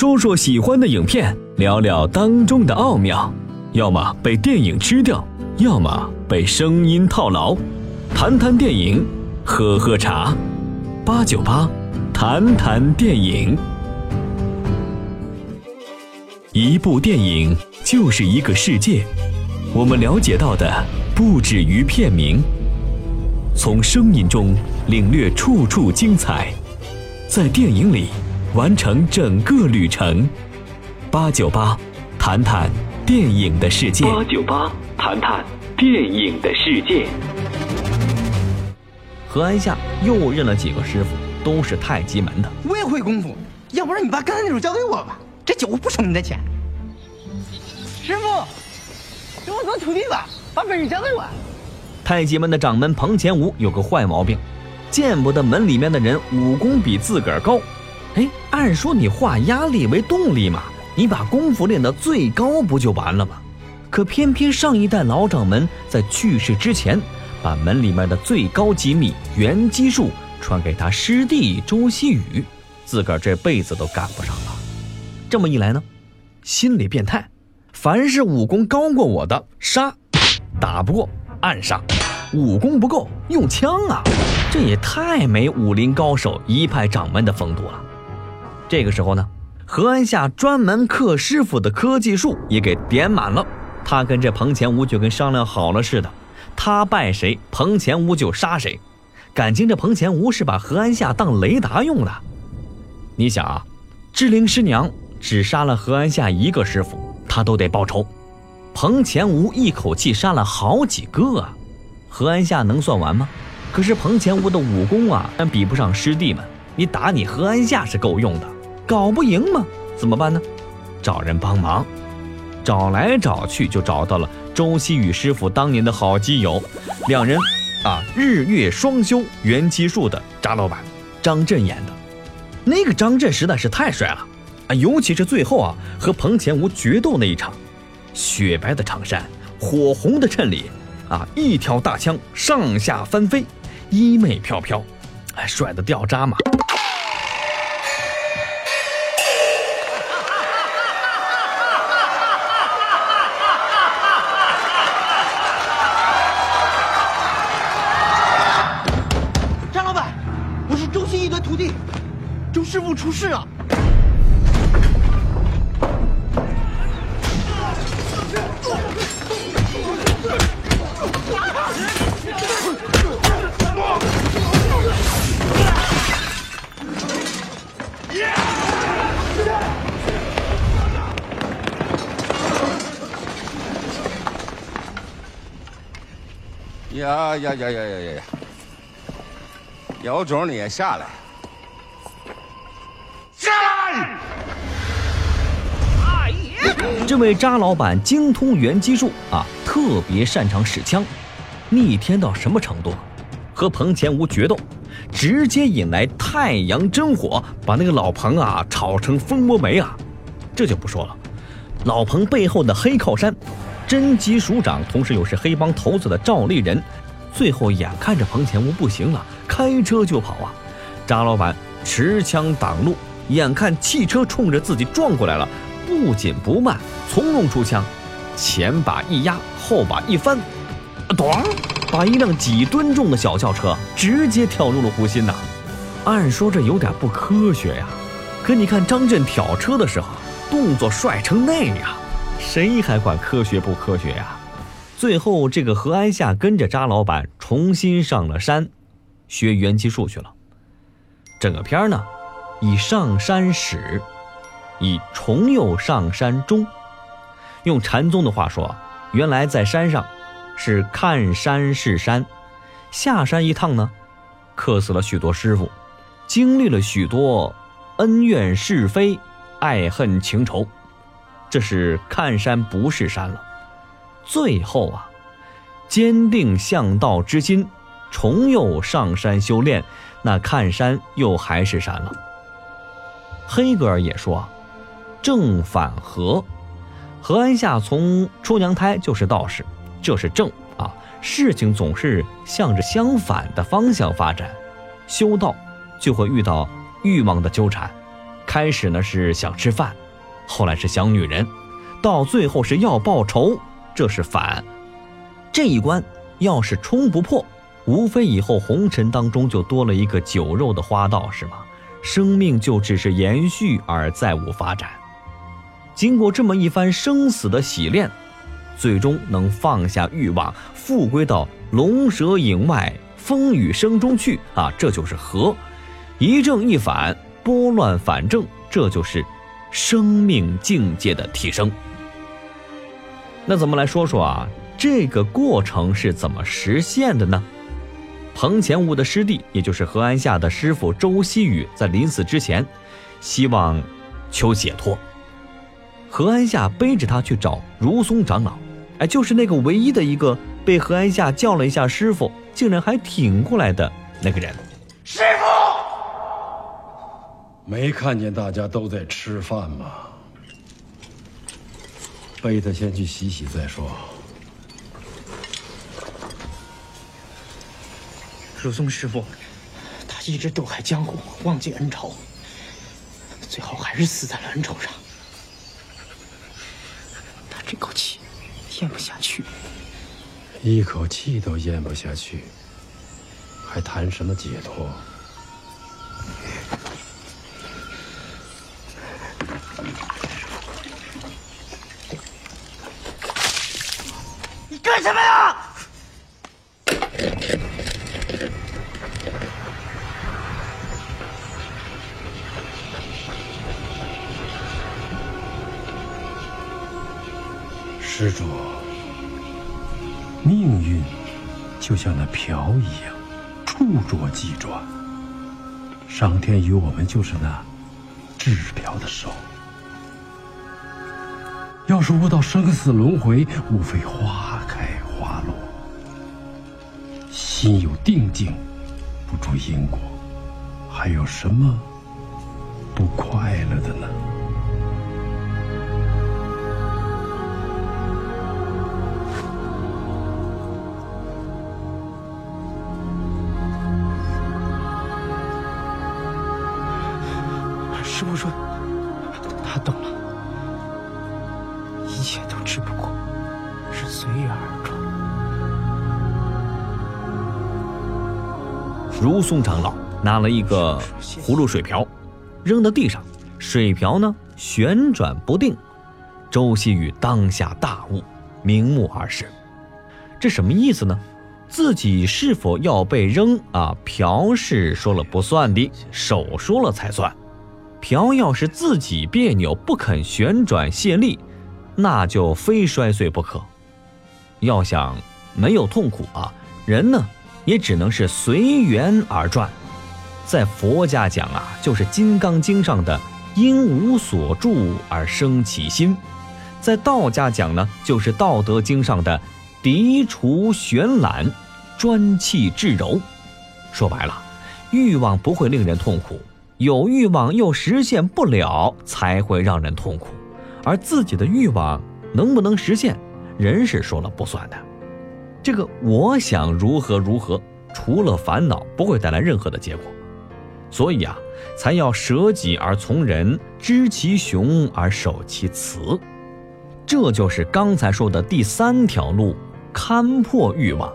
说说喜欢的影片，聊聊当中的奥妙。要么被电影吃掉，要么被声音套牢。谈谈电影，喝喝茶。八九八，谈谈电影。一部电影就是一个世界，我们了解到的不止于片名。从声音中领略处处精彩，在电影里完成整个旅程。八九八，谈谈电影的世界。八九八，谈谈电影的世界。何安夏又认了几个师傅，都是太极门的。我也会功夫，要不然你把刚才那手交给我吧，这酒不收你的钱。师傅，给我做徒弟吧，把本事交给我。太极门的掌门彭前吴有个坏毛病，见不得门里面的人武功比自个儿高。哎，按说你化压力为动力嘛，你把功夫练到最高不就完了吗？可偏偏上一代老掌门在去世之前，把门里面的最高机密元基术传给他师弟周希宇，自个儿这辈子都赶不上了。这么一来呢，心理变态，凡是武功高过我的杀，打不过暗杀。武功不够，用枪啊！这也太没武林高手一派掌门的风度了。这个时候呢，何安夏专门克师傅的科技术也给点满了。他跟这彭前吴就跟商量好了似的，他拜谁，彭前吴就杀谁。感情这彭前吴是把何安夏当雷达用的。你想啊，志灵师娘只杀了何安夏一个师傅，他都得报仇。彭前吴一口气杀了好几个啊！何安夏能算完吗？可是彭前吴的武功啊，但比不上师弟们。你打你何安夏是够用的，搞不赢吗？怎么办呢？找人帮忙。找来找去，就找到了周希宇师傅当年的好基友，两人啊，日月双修元气术的扎老板张震演的。那个张震实在是太帅了啊！尤其是最后啊，和彭前吴决斗那一场，雪白的长衫，火红的衬里。啊！一条大枪上下翻飞，衣袂飘飘，哎，帅得掉渣嘛！周师傅出事了。呀呀呀呀呀呀！有种你也下来！这位渣老板精通元机术啊，特别擅长使枪，逆天到什么程度？和彭前吴决斗，直接引来太阳真火，把那个老彭啊炒成蜂窝煤啊！这就不说了，老彭背后的黑靠山。真吉署长，同时又是黑帮头子的赵立人，最后眼看着彭前吴不行了，开车就跑啊！渣老板持枪挡路，眼看汽车冲着自己撞过来了，不紧不慢，从容出枪，前把一压，后把一翻，咚，把一辆几吨重的小轿车直接跳入了湖心呐！按说这有点不科学呀，可你看张震挑车的时候，动作帅成那样。谁还管科学不科学呀？最后，这个何安夏跟着扎老板重新上了山，学元气术去了。整个片儿呢，以上山始，以重又上山中。用禅宗的话说，原来在山上是看山是山，下山一趟呢，克死了许多师傅，经历了许多恩怨是非、爱恨情仇。这是看山不是山了，最后啊，坚定向道之心，重又上山修炼，那看山又还是山了。黑格尔也说，正反合，何安夏从出娘胎就是道士，这是正啊。事情总是向着相反的方向发展，修道就会遇到欲望的纠缠，开始呢是想吃饭，后来是想女人，到最后是要报仇，这是反。这一关要是冲不破，无非以后红尘当中就多了一个酒肉的花道，是吗？生命就只是延续而再无发展。经过这么一番生死的洗练，最终能放下欲望，复归到龙蛇影外、风雨声中去啊！这就是和，一正一反，拨乱反正，这就是生命境界的提升。那咱们来说说啊，这个过程是怎么实现的呢？彭乾吾的师弟，也就是何安下的师傅周希宇，在临死之前，希望求解脱。何安夏背着他去找如松长老，哎，就是那个唯一的一个被何安夏叫了一下师傅，竟然还挺过来的那个人。师傅，没看见大家都在吃饭吗？背他先去洗洗再说。如松师傅，他一直斗海江湖，忘记恩仇，最后还是死在了恩仇上。他这口气咽不下去，一口气都咽不下去，还谈什么解脱？你干什么呀？施主，命运就像那瓢一样，触着即转。上天与我们就是那制瓢的手。要是悟到生死轮回，无非花开花落。心有定境，不住因果，还有什么不快乐的呢？我说，他懂了，一切都只不过是随缘而转。如松长老拿了一个葫芦水瓢，扔到地上，水瓢呢旋转不定。周希宇当下大悟，明目而视，这什么意思呢？自己是否要被扔啊？瓢是说了不算的，手说了才算。瓢要是自己别扭不肯旋转卸力，那就非摔碎不可。要想没有痛苦啊，人呢也只能是随缘而转。在佛家讲啊，就是《金刚经》上的“因无所住而生其心”；在道家讲呢，就是《道德经》上的“涤除玄览，专气致柔”。说白了，欲望不会令人痛苦。有欲望又实现不了，才会让人痛苦。而自己的欲望能不能实现，人是说了不算的。这个我想如何如何，除了烦恼，不会带来任何的结果。所以啊，才要舍己而从人，知其雄而守其雌。这就是刚才说的第三条路，看破欲望。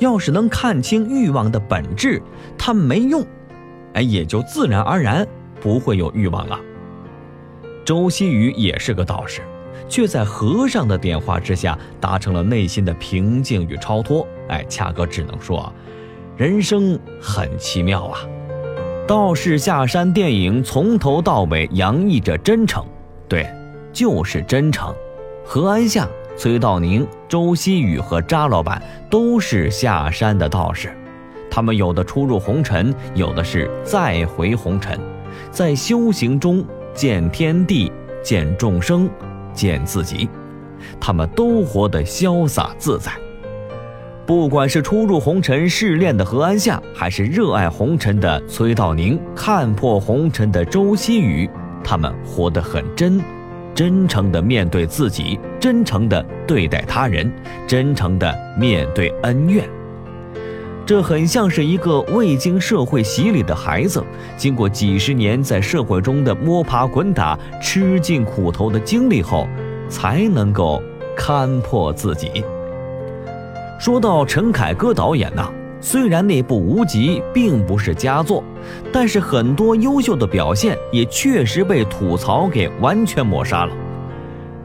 要是能看清欲望的本质，它没用。哎，也就自然而然不会有欲望了。周希宇也是个道士，却在和尚的点化之下达成了内心的平静与超脱。哎，恰哥只能说，人生很奇妙啊！道士下山电影从头到尾洋溢着真诚，对，就是真诚。何安夏、崔道宁、周希宇和扎老板都是下山的道士。他们有的出入红尘，有的是再回红尘，在修行中见天地、见众生、见自己，他们都活得潇洒自在。不管是初入红尘试炼的何安夏，还是热爱红尘的崔道宁，看破红尘的周希宇，他们活得很真，真诚地面对自己，真诚地对待他人，真诚地面对恩怨。这很像是一个未经社会洗礼的孩子，经过几十年在社会中的摸爬滚打、吃尽苦头的经历后，才能够看破自己。说到陈凯歌导演呐，虽然那部《无极》并不是佳作，但是很多优秀的表现也确实被吐槽给完全抹杀了。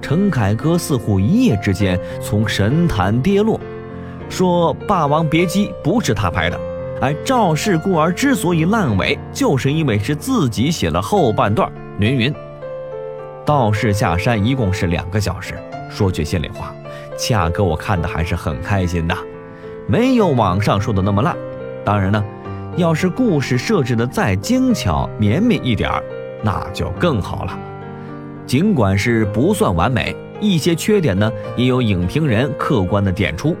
陈凯歌似乎一夜之间从神坛跌落。说《霸王别姬》不是他拍的，哎，《赵氏孤儿》之所以烂尾，就是因为是自己写了后半段。云云，道士下山一共是两个小时。说句心里话，恰哥我看的还是很开心的，没有网上说的那么烂。当然呢，要是故事设置的再精巧绵密一点儿，那就更好了。尽管是不算完美，一些缺点呢，也有影评人客观的点出。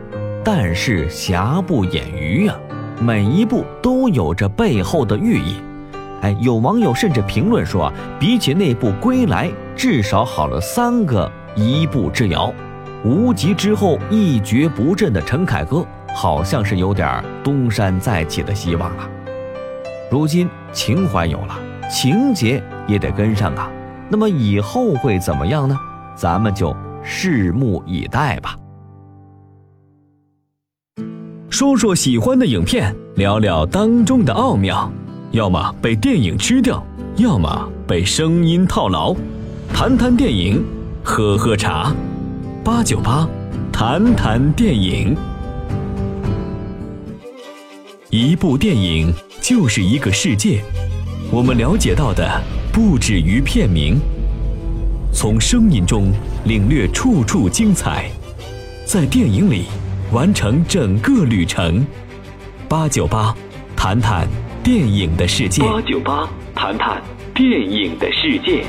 但是瑕不掩瑜啊，每一步都有着背后的寓意。哎，有网友甚至评论说，比起那部《归来》，至少好了三个一步之遥。无极之后一蹶不振的陈凯歌，好像是有点东山再起的希望了。如今情怀有了，情节也得跟上啊。那么以后会怎么样呢？咱们就拭目以待吧。说说喜欢的影片，聊聊当中的奥妙，要么被电影吃掉，要么被声音套牢。谈谈电影，喝喝茶，八九八，谈谈电影。一部电影就是一个世界，我们了解到的不止于片名，从声音中领略处处精彩，在电影里。完成整个旅程，八九八，谈谈电影的世界。八九八，谈谈电影的世界。